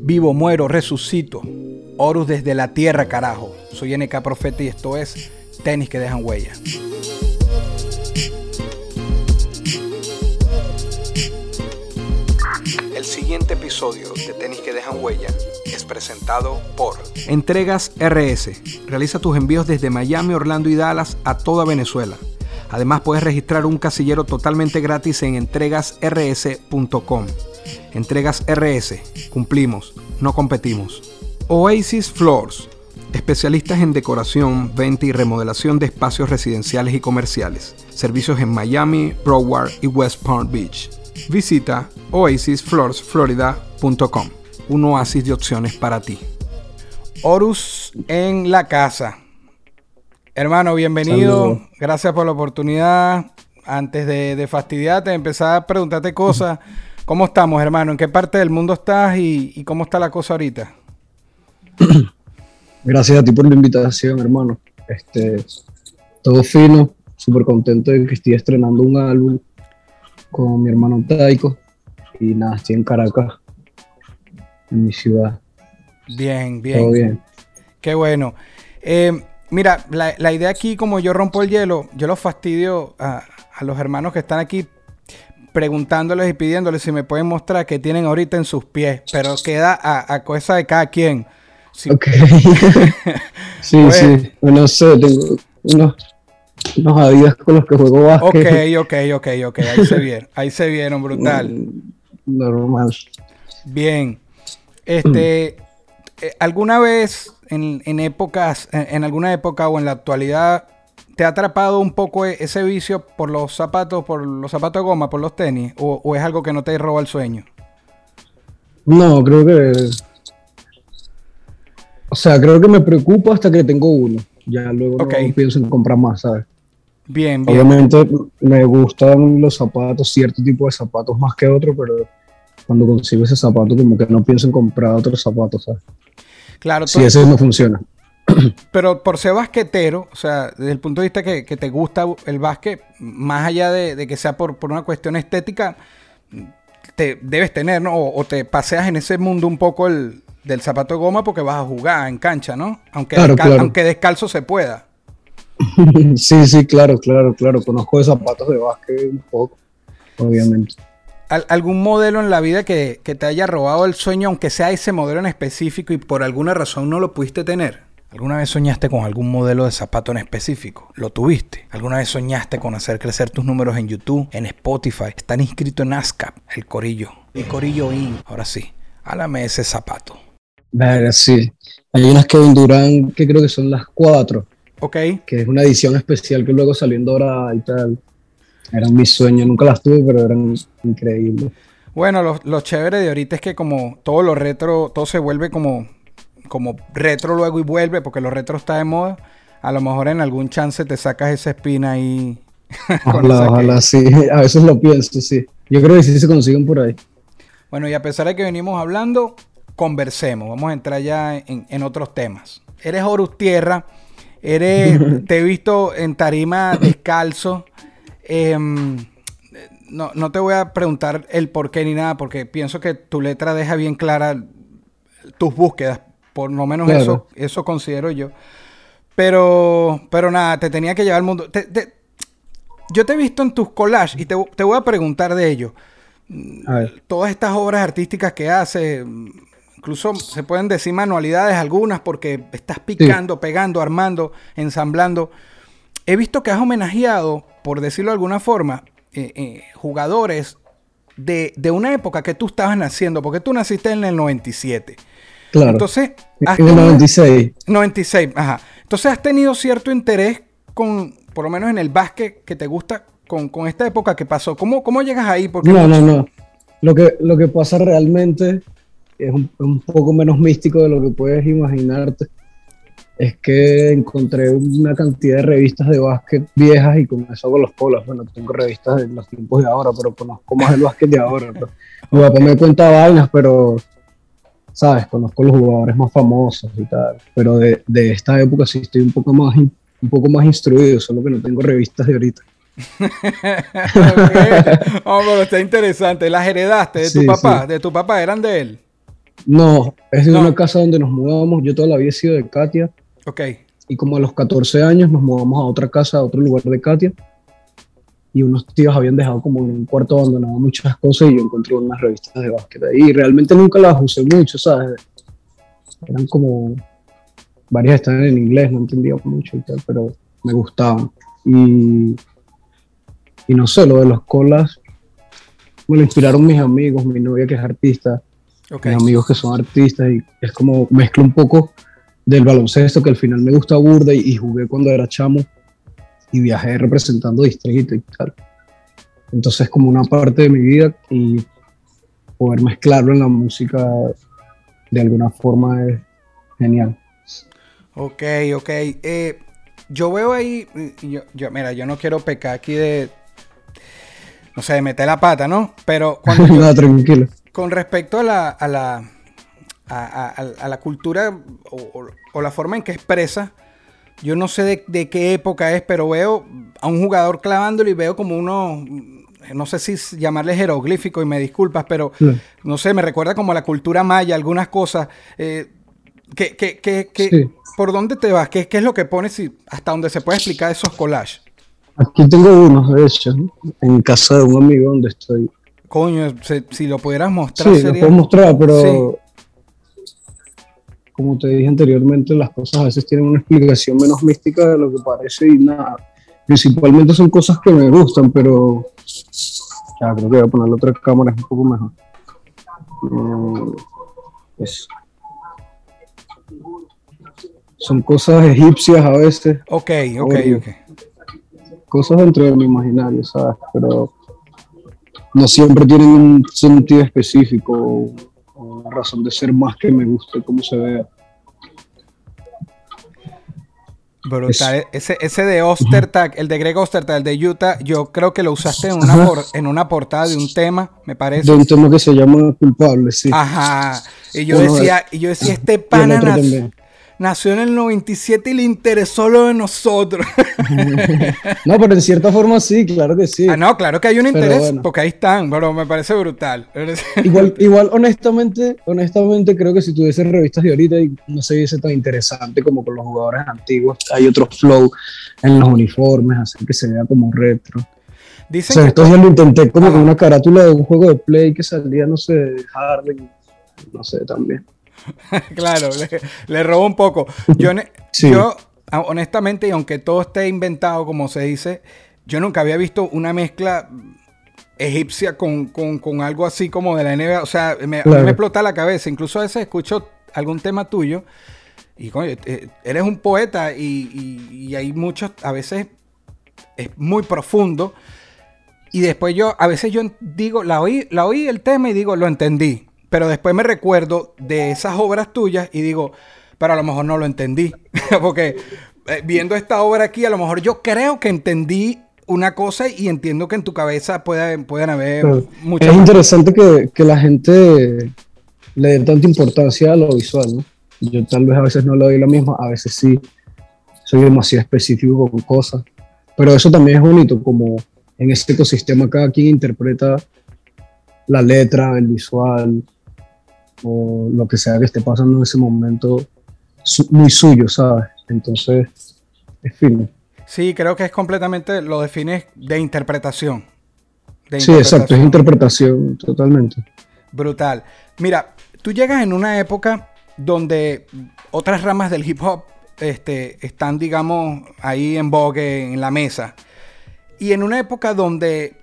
Vivo, muero, resucito. Horus desde la tierra, carajo. Soy NK Profeta y esto es Tenis que dejan huella. El siguiente episodio de Tenis que dejan huella es presentado por Entregas RS. Realiza tus envíos desde Miami, Orlando y Dallas a toda Venezuela. Además puedes registrar un casillero totalmente gratis en entregasrs.com. Entregas RS. Cumplimos, no competimos. Oasis Floors. Especialistas en decoración, venta y remodelación de espacios residenciales y comerciales. Servicios en Miami, Broward y West Palm Beach. Visita oasisfloorsflorida.com. Un oasis de opciones para ti. Horus en la casa. Hermano, bienvenido. Saludos. Gracias por la oportunidad. Antes de, de fastidiarte, empezar a preguntarte cosas. ¿Cómo estamos, hermano? ¿En qué parte del mundo estás y, y cómo está la cosa ahorita? Gracias a ti por la invitación, hermano. Este, todo fino, súper contento de que estoy estrenando un álbum con mi hermano Taiko. Y nada, estoy en Caracas, en mi ciudad. Bien, bien. Todo bien. Qué bueno. Eh, mira, la, la idea aquí, como yo rompo el hielo, yo los fastidio a, a los hermanos que están aquí preguntándoles y pidiéndoles si me pueden mostrar qué tienen ahorita en sus pies, pero queda a, a cosa de cada quien. Si- Ok. sí, Pues- sí. No sé, tengo unos, unos Adidas con los que juego Ok, básquet. ok, ok, ok. Ahí se vieron. Ahí se vieron, brutal. Normal. Bien. Este, eh, ¿alguna vez en, en épocas, en, en alguna época o en la actualidad, te ha atrapado un poco e- ese vicio por los zapatos, por los zapatos de goma, por los tenis? ¿O, o es algo que no te roba el sueño? No, creo que. O sea, creo que me preocupa hasta que tengo uno. Ya luego no pienso en comprar más, ¿sabes? Bien, bien. Obviamente me gustan los zapatos, cierto tipo de zapatos más que otro, pero cuando consigo ese zapato, como que no pienso en comprar otros zapatos, ¿sabes? Claro, Si to- ese no funciona. pero por ser basquetero, o sea, desde el punto de vista que, que te gusta el básquet, más allá de, de que sea por, por una cuestión estética, te debes tener, ¿no? O, o te paseas en ese mundo un poco el, del zapato de goma porque vas a jugar en cancha, ¿no? Aunque, Claro, descal- claro. aunque descalzo se pueda. sí, sí, claro, claro, claro. Conozco de zapatos de básquet un poco, obviamente. Al- ¿Algún modelo en la vida que, que te haya robado el sueño, aunque sea ese modelo en específico y por alguna razón no lo pudiste tener? ¿Alguna vez soñaste con algún modelo de zapato en específico? ¿Lo tuviste? ¿Alguna vez soñaste con hacer crecer tus números en YouTube, en Spotify? Estar inscrito en ASCAP, el Corillo. El Corillo IN. Ahora sí, háblame de ese zapato. Verga, sí. Hay unas Kevin Durant que creo que son las cuatro, ¿Ok? que es una edición especial que luego salió en Dorada y tal. Eran mis sueños, nunca las tuve, pero eran increíbles. Bueno, lo, lo chévere de ahorita es que como todo lo retro, todo se vuelve como, como retro luego y vuelve, porque lo retro está de moda. A lo mejor en algún chance te sacas esa espina ahí. Ojalá, ojalá, sí. A veces lo pienso, sí. Yo creo que sí se consiguen por ahí. Bueno, y a pesar de que venimos hablando, conversemos. Vamos a entrar ya en, en otros temas. Eres Horus Tierra, eres, te he visto en tarima descalzo. Em, no, no te voy a preguntar el por qué ni nada, porque pienso que tu letra deja bien clara tus búsquedas. Por lo menos Claro. eso, eso considero yo. Pero, pero nada, te tenía que llevar al mundo. Te- te- yo te he visto en tus collages y te, te voy a preguntar de ello A ver. todas estas obras artísticas que hace, mm, incluso se pueden decir manualidades algunas porque estás picando, pegando, armando, ensamblando. He visto que has homenajeado, por decirlo de alguna forma, eh, eh, jugadores de, de una época que tú estabas naciendo, porque tú naciste en el 97. Claro. Entonces, en el tenido- 96. 96, ajá. Entonces has tenido cierto interés con, por lo menos en el básquet que te gusta, con, con esta época que pasó. ¿Cómo, cómo llegas ahí? Porque No, no, no. Lo que, lo que pasa realmente es un, un poco menos místico de lo que puedes imaginarte, es que encontré una cantidad de revistas de básquet viejas y con eso hago los colas. Bueno, tengo revistas de los tiempos de ahora, pero conozco más el básquet de ahora. ¿no? Mi papá me cuenta vainas, pero, ¿sabes? Conozco los jugadores más famosos y tal. Pero de, de esta época sí estoy un poco más un poco más instruido, solo que no tengo revistas de ahorita. Ok. Oh, pero está interesante. ¿Las heredaste de tu Sí, papá? sí. ¿De tu papá? ¿Eran de él? No, es de No. una casa donde nos mudamos. Yo toda la vida he sido de Katia Ok. y como a los 14 años nos mudamos a otra casa, a otro lugar de Katia. Y unos tíos habían dejado como en un cuarto abandonado muchas cosas y yo encontré unas revistas de básquet ahí. Y realmente nunca las usé mucho, ¿sabes? Eran como. Varias estaban en inglés, no entendía mucho y tal, pero me gustaban. Y. Y no sé, lo de los colas me lo inspiraron mis amigos, mi novia que es artista Ok. mis amigos que son artistas y es como mezclo un poco del baloncesto que al final me gusta burda y, y jugué cuando era chamo y viajé representando distrito y tal. Entonces como una parte de mi vida y poder mezclarlo en la música de alguna forma es genial. Ok, ok. Eh, yo veo ahí, yo, yo- mira, yo no quiero pecar aquí de, no sé, de meter la pata, ¿no? Pero cuando yo- tranquilo. con respecto a la, a la, a, a- a- la cultura o, o- la forma en que expresa, yo no sé de, de qué época es, pero veo a un jugador clavándolo y veo como uno, no sé si llamarle jeroglífico y me disculpas, pero Claro. no sé, me recuerda como a la cultura maya, algunas cosas. Eh, ¿qué- qué- qué- qué- Sí. ¿Por dónde te vas? ¿Qué, qué es lo que pones y hasta donde se puede explicar esos collages? Aquí tengo unos, de hecho, en casa de un amigo donde estoy. Coño, se- si lo pudieras mostrar Sí, lo sería... puedo mostrar, pero Sí. Como te dije anteriormente, las cosas a veces tienen una explicación menos mística de lo que parece y nada. Principalmente son cosas que me gustan, pero ya creo que voy a poner la otra cámara, es un poco mejor. Mm, eso. Son cosas egipcias a veces, Ok, ok, ok. cosas dentro de mi imaginario, ¿sabes? Pero no siempre tienen un sentido específico razón de ser más que me guste cómo se vea. Brutal. Ese, ese de Ostertag, el de Greg Ostertag, el de Utah, yo creo que lo usaste en una, por- en una portada de un tema, me parece. De un tema que se llama Culpable, sí. Ajá. Y yo decía, y yo decía, este y el pana. Nació en el 97 y le interesó lo de nosotros. No, pero en cierta forma sí, claro que sí. ah, no, claro que hay un interés, bueno. porque ahí están, pero me parece brutal. Igual, igual honestamente, honestamente creo que si tuviese revistas de ahorita y no se viese tan interesante como con los jugadores antiguos, hay otro flow en los uniformes, así que se vea como retro. O Dicen sea, que estos días lo intenté como con una carátula de un juego de play que salía, no sé, de Harden, no sé, también. claro, le, le robo un poco. Yo, Sí. yo, honestamente, y aunque todo esté inventado, como se dice, yo nunca había visto una mezcla egipcia con, con- con algo así como de la NBA. O sea, me, a mí Claro. me explota la cabeza. Incluso a veces escucho algún tema tuyo y, coño, eh, eres un poeta y, y- y hay muchos, a veces es muy profundo. Y después yo, a veces yo digo, la oí, la oí el tema y digo, lo entendí. Pero después me recuerdo de esas obras tuyas y digo, pero a lo mejor no lo entendí. Porque eh, viendo esta obra aquí, a lo mejor yo creo que entendí una cosa y entiendo que en tu cabeza puede- pueden haber Pero muchas es interesante que, que la gente le dé tanta importancia a lo visual, ¿no? Yo tal vez a veces no le doy la misma, a veces sí. Soy demasiado específico con cosas. Pero eso también es bonito, como en este ecosistema cada quien interpreta la letra, el visual, o lo que sea que esté pasando en ese momento, su- muy suyo, ¿sabes? Entonces, es fino. Sí, creo que es completamente, lo defines de interpretación. De Sí, exacto, es interpretación. interpretación totalmente. Brutal. Mira, tú llegas en una época donde otras ramas del hip hop este, están, digamos, ahí en vogue, en la mesa. Y en una época donde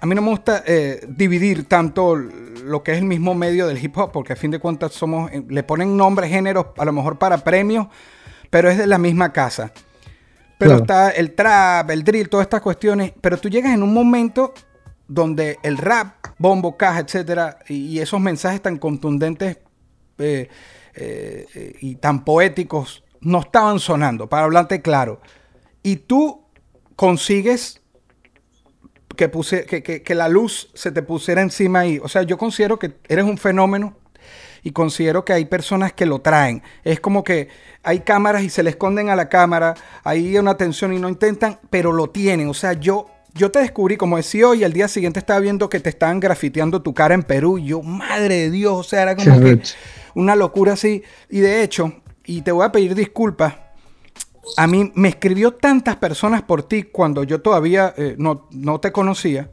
a mí no me gusta eh, dividir tanto lo que es el mismo medio del hip hop, porque a fin de cuentas somos, eh, le ponen nombres, géneros, a lo mejor para premios, pero es de la misma casa. Pero Claro. está el trap, el drill, todas estas cuestiones. Pero tú llegas en un momento donde el rap, bombo, caja, etcétera, y, esos mensajes tan contundentes eh, eh, y tan poéticos no estaban sonando, para hablarte claro. Y tú consigues que, que, la luz se te pusiera encima ahí. O sea, yo considero que eres un fenómeno y considero que hay personas que lo traen. Es como que hay cámaras y se le esconden a la cámara, hay una tensión y no intentan, pero lo tienen. O sea, yo, yo te descubrí como decía hoy, al día siguiente estaba viendo que te estaban grafiteando tu cara en Perú. Y yo, madre de Dios, o sea, era como que una locura así. Y de hecho, y te voy a pedir disculpas, a mí me escribió tantas personas por ti cuando yo todavía eh, no, no, te conocía,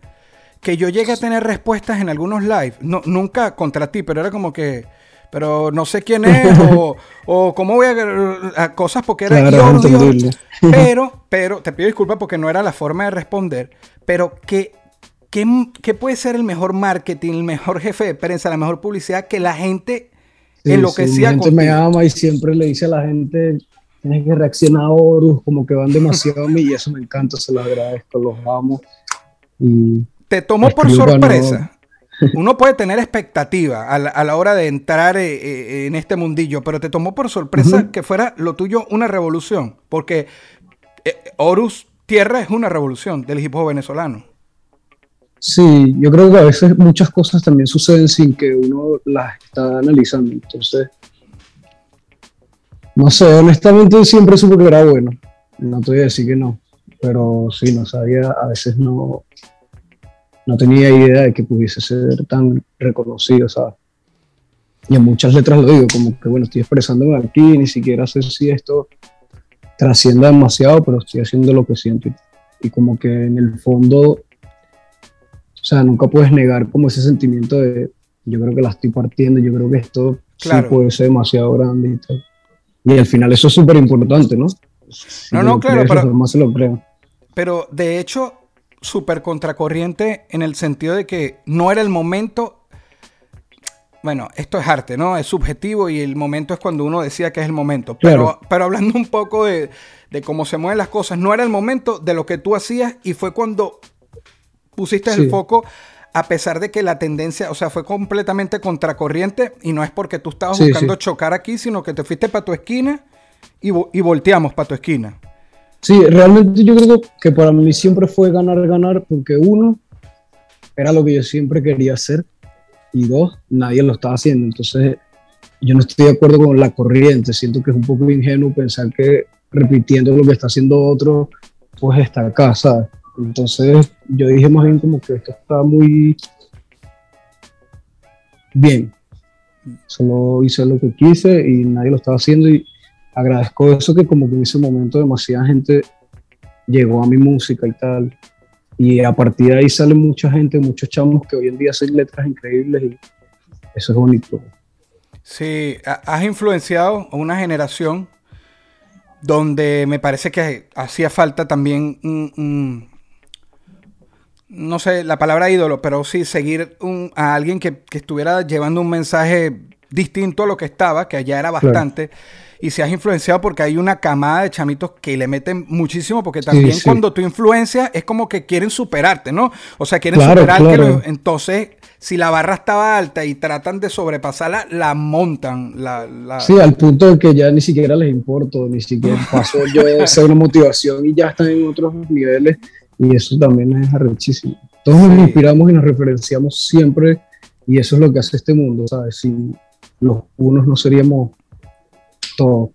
que yo llegué a tener respuestas en algunos lives, no, nunca contra ti, pero era como que, pero no sé quién es, o, o, cómo voy a, cosas porque era yo, pero, pero, te pido disculpas porque no era la forma de responder, pero que ¿Qué, puede ser el mejor marketing, el mejor jefe de prensa, la mejor publicidad que la gente enloquecía sí, la gente me ama y siempre le dice a la gente tienes que reaccionar a Horus, como que van demasiado a mí y eso me encanta, se los agradezco, los amo. Y Te tomó por sorpresa. Uno puede tener expectativa a la, hora de entrar eh, eh, en este mundillo, pero te tomó por sorpresa que fuera lo tuyo una revolución, porque eh, Horus Tierra es una revolución del hip hop venezolano. Sí, yo creo que a veces muchas cosas también suceden sin que uno las está analizando. Entonces, no sé, honestamente siempre supe que era bueno. No te voy a decir que no. Pero sí, no sabía, a veces no, no tenía idea de que pudiese ser tan reconocido, ¿sabes? Y en muchas letras lo digo, como que bueno, estoy expresándome aquí, ni siquiera sé si esto trascienda demasiado, pero estoy haciendo lo que siento. Y, como que en el fondo, o sea, nunca puedes negar como ese sentimiento de, yo creo que la estoy partiendo, yo creo que esto sí puede ser demasiado grande y todo. Y al final eso es súper importante, ¿no? no, no, claro, pero, se lo creo. pero de hecho, súper contracorriente en el sentido de que no era el momento. Bueno, esto es arte, ¿no? Es subjetivo y el momento es cuando uno decía que es el momento. Pero, pero hablando un poco de, de, cómo se mueven las cosas, no era el momento de lo que tú hacías y fue cuando pusiste el foco a pesar de que la tendencia, o sea, fue completamente contracorriente y no es porque tú estabas buscando chocar aquí, sino que te fuiste para tu esquina y, y volteamos para tu esquina. Sí, realmente yo creo que para mí siempre fue ganar, ganar, porque uno, era lo que yo siempre quería hacer y dos, nadie lo estaba haciendo. Entonces, yo no estoy de acuerdo con la corriente, siento que es un poco ingenuo pensar que repitiendo lo que está haciendo otro, pues está acá, ¿sabes? Entonces yo dije más bien como que esto está muy bien. Solo hice lo que quise y nadie lo estaba haciendo y agradezco eso que como que en ese momento demasiada gente llegó a mi música y tal. Y a partir de ahí sale mucha gente, muchos chamos que hoy en día hacen letras increíbles y eso es bonito. Sí, has influenciado a una generación donde me parece que hacía falta también un, no sé la palabra ídolo, pero sí seguir a alguien que, estuviera llevando un mensaje distinto a lo que estaba, que allá era bastante. Y se has influenciado porque hay una camada de chamitos que le meten muchísimo, porque también cuando tú influencias es como que quieren superarte, ¿no? O sea, quieren superarte. entonces, si la barra estaba alta y tratan de sobrepasarla, la montan. La, Sí, al punto de que ya ni siquiera les importo, ni siquiera paso yo de ser una motivación y ya están en otros niveles y eso también es arrechísimo. Todos nos inspiramos y nos referenciamos siempre y eso es lo que hace este mundo, ¿sabes? Sin los unos no seríamos todos.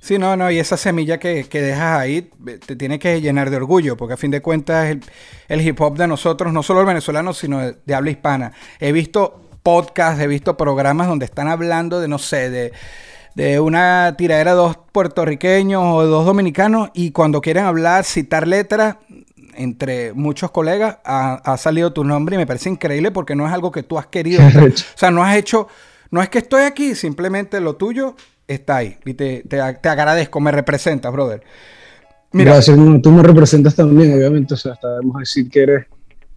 Sí, no, no, y esa semilla que, que, dejas ahí te tiene que llenar de orgullo, porque a fin de cuentas el, el hip hop de nosotros, no solo el venezolano, sino de, habla hispana. He visto podcasts, he visto programas donde están hablando de, no sé, de, de una tiradera de dos puertorriqueños o dos dominicanos, y cuando quieren hablar, citar letras, entre muchos colegas ha, salido tu nombre y me parece increíble porque no es algo que tú has querido. o sea, no has hecho, no es que estoy aquí, simplemente lo tuyo está ahí. Y te, te, agradezco, me representas, brother. Mira, Gracias, tú me representas también, obviamente. O sea, hasta debemos decir que eres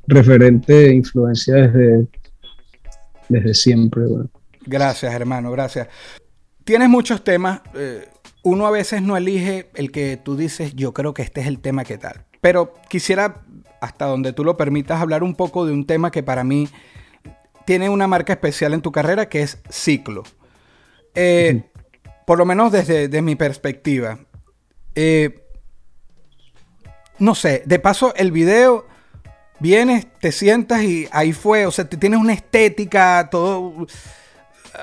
referente e influencia desde, desde siempre. Gracias, hermano, gracias. Tienes muchos temas. Eh, uno a veces no elige el que tú dices, yo creo que este es el tema que tal. Pero quisiera hasta donde tú lo permitas, hablar un poco de un tema que para mí tiene una marca especial en tu carrera, que es ciclo. Eh, por lo menos desde, mi perspectiva. Eh, no sé, de paso el video, vienes, te sientas y ahí fue, o sea, te tienes una estética, todo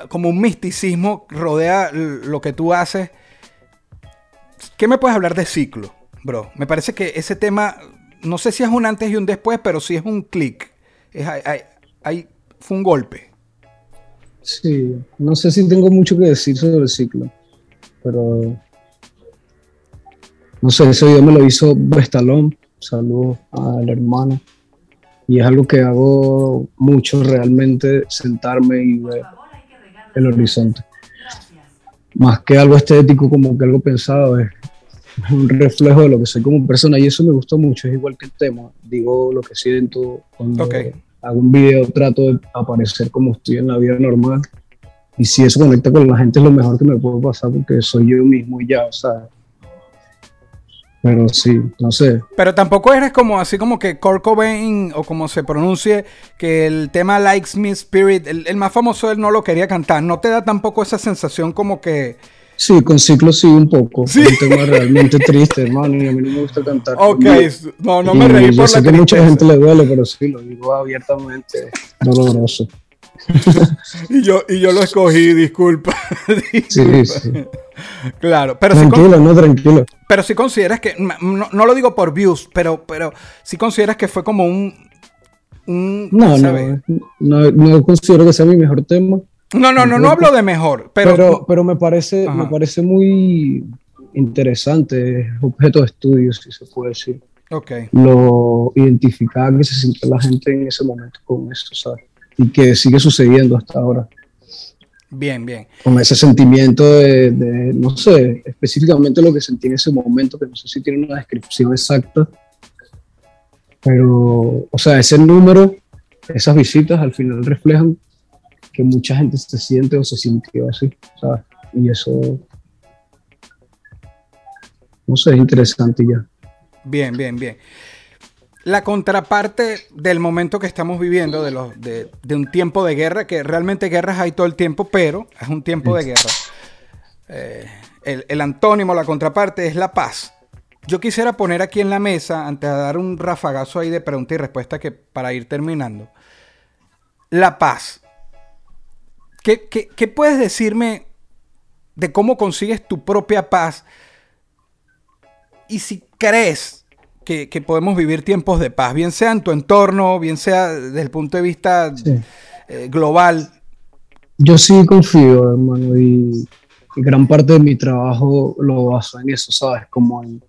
como un misticismo rodea lo que tú haces. ¿Qué me puedes hablar de ciclo, bro? Me parece que ese tema, no sé si es un antes y un después, pero sí es un clic. Hay, fue un golpe. Sí, no sé si tengo mucho que decir sobre el ciclo, pero no sé, ese video me lo hizo Bestalón, saludos al hermano, y es algo que hago mucho realmente, sentarme y ver el horizonte. Más que algo estético, como que algo pensado, es un reflejo de lo que soy como persona y eso me gustó mucho, es igual que el tema, digo lo que siento cuando hago un video, trato de aparecer como estoy en la vida normal y si eso conecta con la gente es lo mejor que me puede pasar porque soy yo mismo y ya, o sea, pero sí, no sé. Pero tampoco eres como así como que Kurt Cobain o como se pronuncie, que el tema Likes Me Spirit, el, más famoso él no lo quería cantar. ¿No te da tampoco esa sensación como que... Sí, con ciclo sí un poco. ¿Sí? un tema realmente triste, hermano, y a mí no me gusta cantar. Ok, no, no me reí por yo sé que mucha gente le duele, pero sí, lo digo abiertamente, doloroso. y, yo, y yo lo escogí, disculpa. Sí, sí. Claro, pero tranquilo, no tranquilo. Pero si consideras que, no, lo digo por views, pero, pero si consideras que fue como un... no, no, no, considero que sea mi mejor tema. No, no, no, no hablo de mejor, pero... Pero, me, parece, me parece muy interesante, objeto de estudio, si se puede decir. Ok. Lo identificada que se siente la gente en ese momento con eso, ¿sabes? y que sigue sucediendo hasta ahora. Bien, bien. Con ese sentimiento de, no sé, específicamente lo que sentí en ese momento, que no sé si tiene una descripción exacta, pero, o sea, ese número, esas visitas al final reflejan que mucha gente se siente o se sintió así, ¿sabes? Y eso, no sé, es interesante ya. Bien, bien, bien la contraparte del momento que estamos viviendo, de, los, de, un tiempo de guerra, que realmente guerras hay todo el tiempo, pero es un tiempo de guerra. Eh, el, antónimo, la contraparte es la paz. Yo quisiera poner aquí en la mesa, antes de dar un rafagazo ahí de pregunta y respuesta que para ir terminando, la paz. ¿Qué, qué puedes decirme de cómo consigues tu propia paz? Y si crees que, podemos vivir tiempos de paz, bien sea en tu entorno, bien sea desde el punto de vista eh, global. Yo sí confío, hermano, y, gran parte de mi trabajo lo baso en eso, ¿sabes? Como en,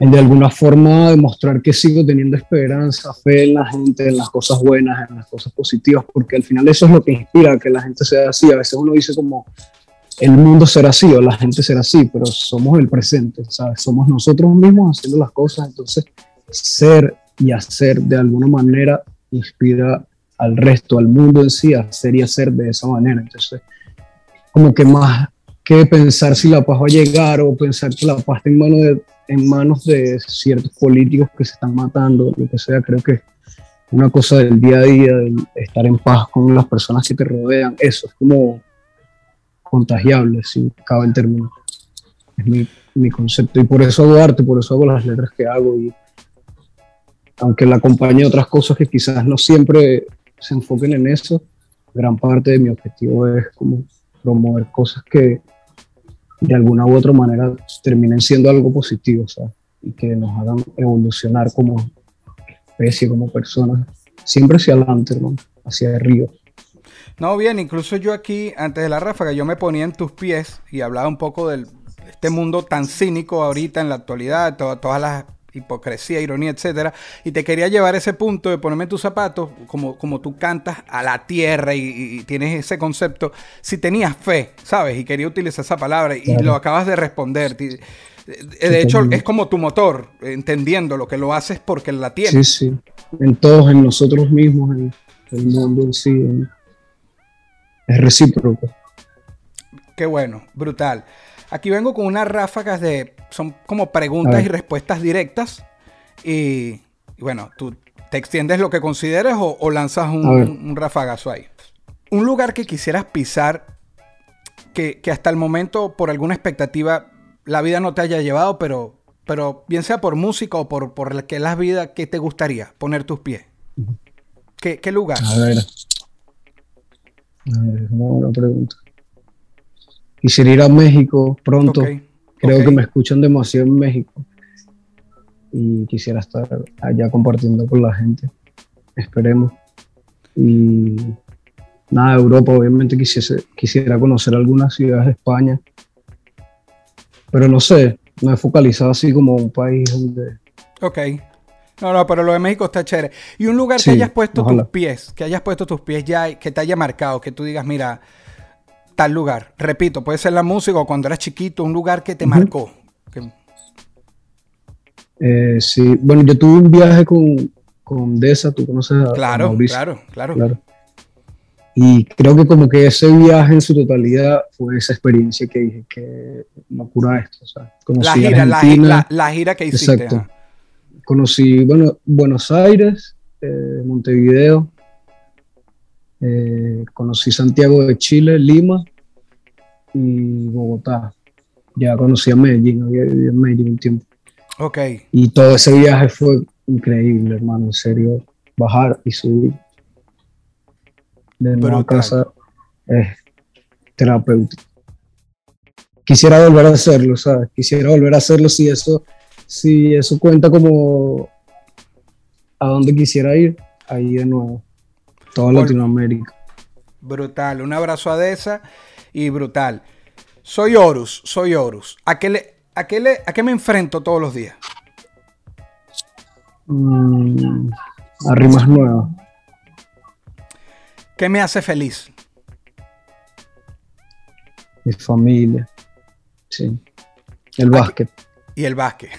en, de alguna forma demostrar que sigo teniendo esperanza, fe en la gente, en las cosas buenas, en las cosas positivas, porque al final eso es lo que inspira que la gente sea así. A veces uno dice como, el mundo será así o la gente será así, pero somos el presente, ¿sabes? Somos nosotros mismos haciendo las cosas, entonces ser y hacer de alguna manera inspira al resto, al mundo en sí, a hacer y hacer de esa manera. Entonces, como que más que pensar si la paz va a llegar o pensar que la paz está en, manos de, en manos de ciertos políticos que se están matando, lo que sea, creo que una cosa del día a día, de estar en paz con las personas que te rodean, eso es como contagiable, si cabe el término. Es mi, mi, concepto. Y por eso hago arte, por eso hago las letras que hago. Y aunque la acompañe otras cosas que quizás no siempre se enfoquen en eso, gran parte de mi objetivo es como promover cosas que de alguna u otra manera terminen siendo algo positivo, Y que nos hagan evolucionar como especie, como personas, siempre hacia adelante, hermano, hacia arriba. No, bien, incluso yo aquí, antes de la ráfaga, yo me ponía en tus pies y hablaba un poco de este mundo tan cínico ahorita en la actualidad, todas las hipocresía, ironía, etcétera, y te quería llevar ese punto de ponerme tus zapatos, como, como tú cantas a la tierra y, tienes ese concepto, si tenías fe, ¿sabes? Y quería utilizar esa palabra y lo acabas de responder. De hecho, es como tu motor, entendiendo lo que lo haces porque la tienes. Sí, sí, en todos, en nosotros mismos, en el mundo en sí, en, es recíproco. Qué bueno, brutal. Aquí vengo con unas ráfagas de, son como preguntas y respuestas directas. Y y bueno, tú te extiendes lo que consideres o, o lanzas un, ver. un rafagazo ahí. Un lugar que quisieras pisar que, que hasta el momento, por alguna expectativa, la vida no te haya llevado, pero, pero bien sea por música o por, por la que las vidas, ¿qué te gustaría poner tus pies? ¿Qué, qué lugar? A ver. A ver, es una buena pregunta. Quisiera ir a México pronto. Ok, Creo que me escuchan demasiado en México. Y quisiera estar allá compartiendo con la gente. Esperemos. Y nada, Europa, obviamente quisiese, quisiera conocer algunas ciudades de España. Pero no sé, no he focalizado así como un país donde. Ok. No, no, pero lo de México está chévere. Y un lugar Sí, que hayas puesto ojalá. tus pies, que hayas puesto tus pies ya, que te haya marcado, que tú digas, mira, tal lugar. Repito, puede ser la música o cuando eras chiquito, un lugar que te marcó. Que- eh, sí, bueno, yo tuve un viaje con, con Deza, tú conoces a, a claro, Mauricio. claro, claro, Claro. Y creo que como que ese viaje en su totalidad fue esa experiencia que dije, que locura esto. O sea, conocí La gira, la, la- la gira que hiciste. Exacto. ajá. conocí bueno, Buenos Aires, eh, Montevideo, eh, conocí Santiago de Chile, Lima y Bogotá. Ya conocí a Medellín, había vivido en Medellín un tiempo. Ok. Y todo ese viaje fue increíble, hermano, en serio. Bajar y subir de nuevo a Brutal. casa es terapéutico. Quisiera volver a hacerlo, ¿sabes? Quisiera volver a hacerlo si eso, si eso cuenta como a dónde quisiera ir, ahí de nuevo. Toda Latinoamérica. Brutal. Un abrazo a Deza y brutal. Soy Horus, soy Horus. ¿A qué, le, a, qué le, ¿A qué me enfrento todos los días? Mm, a rimas nuevas. ¿Qué me hace feliz? Mi familia. Sí. El básquet. Y el básquet.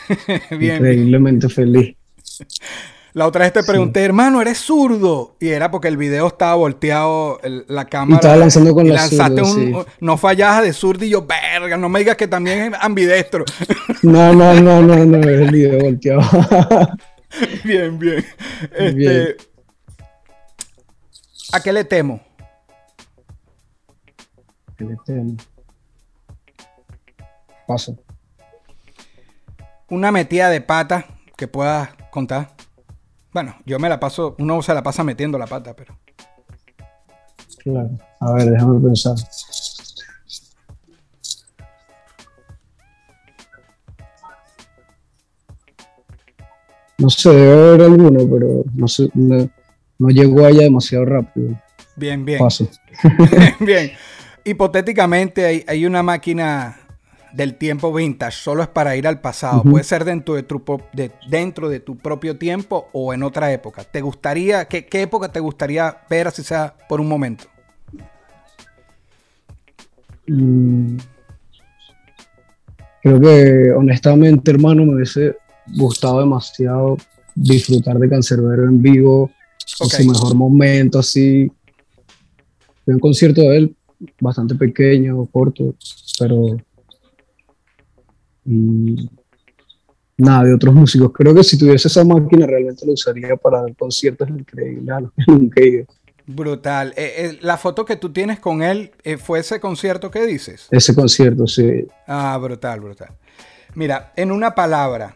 Bien. Increíblemente feliz. La otra vez te pregunté, hermano, ¿eres zurdo? Y era porque el video estaba volteado, el- la cámara. estaba lanzando con y la lanzaste un, No fallabas de zurdo y yo, verga, no me digas que también es ambidestro. No, no, no, no, no, es el video volteado. bien, bien. Este, Bien. ¿A qué le temo? ¿Qué le temo? Paso. Una metida de pata que puedas contar. Bueno, yo me la paso, uno se la pasa metiendo la pata, pero. Claro. A ver, déjame pensar. No sé, debe haber alguno, pero no sé, no, no llegó allá demasiado rápido. Bien, bien. Paso. bien. Hipotéticamente hay, hay una máquina del tiempo vintage, solo es para ir al pasado. Puede ser dentro de, tu, pro- de- dentro de tu propio tiempo o en otra época. ¿Te gustaría, qué, qué época te gustaría ver, así sea por un momento? Mm, Creo que honestamente, hermano, me hubiese gustado demasiado disfrutar de Cancerbero en vivo, en Ok. su mejor momento, así. Fui a un concierto de él bastante pequeño, corto, pero. Y nada, de otros músicos. Creo que si tuviese esa máquina, realmente lo usaría para dar conciertos increíbles a los que nunca he ido. Brutal. Eh, eh, la foto que tú tienes con él eh, fue ese concierto que dices. Ese concierto, sí. Ah, brutal, brutal. Mira, en una palabra,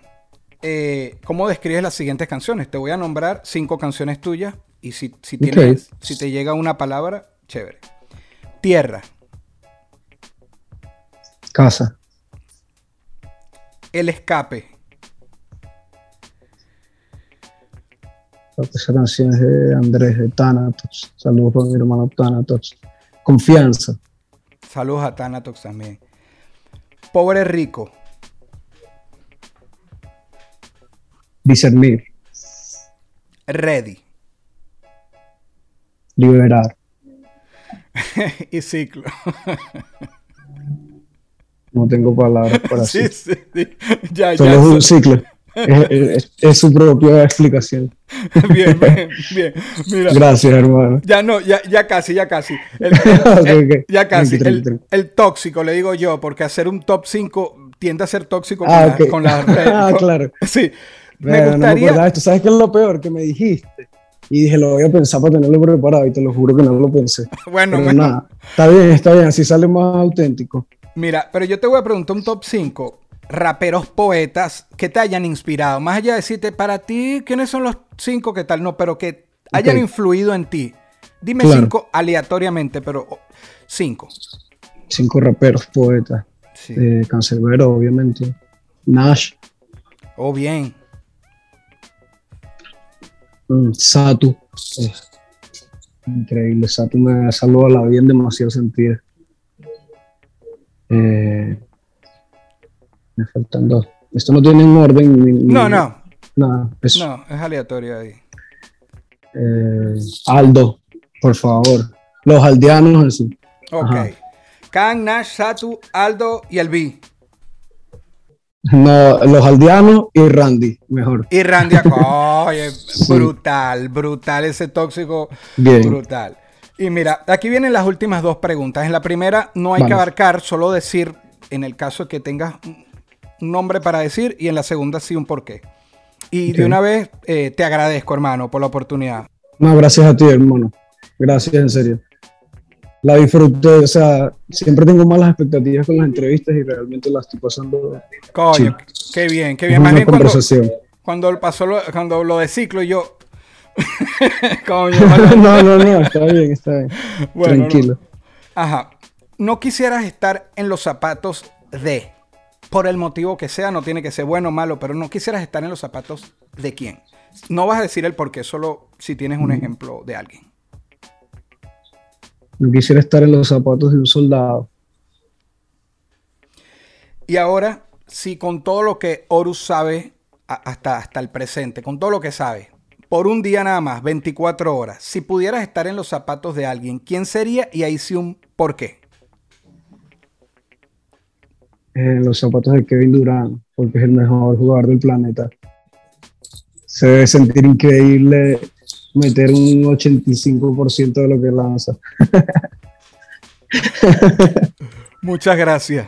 ¿cómo describes las siguientes canciones? Te voy a nombrar cinco canciones tuyas y si, si, tienes, si te llega una palabra, chévere. Tierra, Casa, El Escape, esa canción es de Andrés de Thanatos. Saludos para mi hermano Thanatos. Confianza. Saludos a Thanatos también. Pobre Rico, Discernir. Ready Liberar. y Ciclo. No tengo palabras para sí, sí, sí. Ya, Solo ya. es un ciclo. Es, es- es su propia explicación. bien, bien, bien. Mira. Gracias, hermano. Ya no, ya, ya casi, ya casi. El- el-. Ya casi. El, tóxico, le digo yo, porque hacer un top 5 tiende a ser tóxico Ah, con, la- ok. con las redes. Ah, con- claro. Sí. me Verga, No me gustaría. esto. ¿Sabes qué es lo peor que me dijiste? Y dije, lo voy a pensar para tenerlo preparado y te lo juro que no lo pensé. bueno, Pero bueno, nada, está bien, está bien, así sale más auténtico. Mira, pero yo te voy a preguntar un top 5 raperos poetas que te hayan inspirado. Más allá de decirte, para ti, ¿quiénes son los cinco que tal? No, pero que hayan influido en ti. Dime Claro. cinco aleatoriamente, pero cinco. Cinco raperos, poetas. Sí. Eh, Cancerbero, obviamente. Nash, Oh, bien. mm, Satu. Eh, increíble, Satu me salvó la vida en demasiado sentido. Eh, me faltan dos. Esto no tiene un orden. ni- ni- No, no, Nada, es no, es aleatorio ahí. eh, Aldo, por favor. Los aldeanos, así. Ok. Ajá. Kang, Nash, Satu, Aldo y el B. No, los aldeanos y Randy, mejor. Y Randy Oye, brutal, brutal ese tóxico. Bien. Brutal. Y mira, aquí vienen las últimas dos preguntas. En la primera no hay que Vamos. abarcar, solo decir, en el caso que tengas un- nombre para decir, y en la segunda sí un porqué. Y de Ok. una vez eh, te agradezco, hermano, por la oportunidad. No, gracias a ti, hermano. Gracias, en serio. La disfruté, o sea, siempre tengo malas expectativas con las entrevistas y realmente las estoy pasando. Coño, Sí. qué bien, qué bien. Más bien cuando, cuando pasó lo, cuando lo de ciclo yo. No, no, no, está bien, está bien. Bueno, Tranquilo. Ajá. No quisieras estar en los zapatos de, por el motivo que sea, no tiene que ser bueno o malo, pero no quisieras estar en los zapatos de quién. No vas a decir el por qué, solo si tienes un ejemplo de alguien. No quisiera estar en los zapatos de un soldado. Y ahora, si con todo lo que Horus sabe hasta, hasta el presente, con todo lo que sabe, por un día nada más, 24 horas, si pudieras estar en los zapatos de alguien, ¿quién sería? Y ahí sí un por qué. En los zapatos de Kevin Durant, porque es el mejor jugador del planeta. Se debe sentir increíble meter un 85% de lo que lanza. Muchas gracias.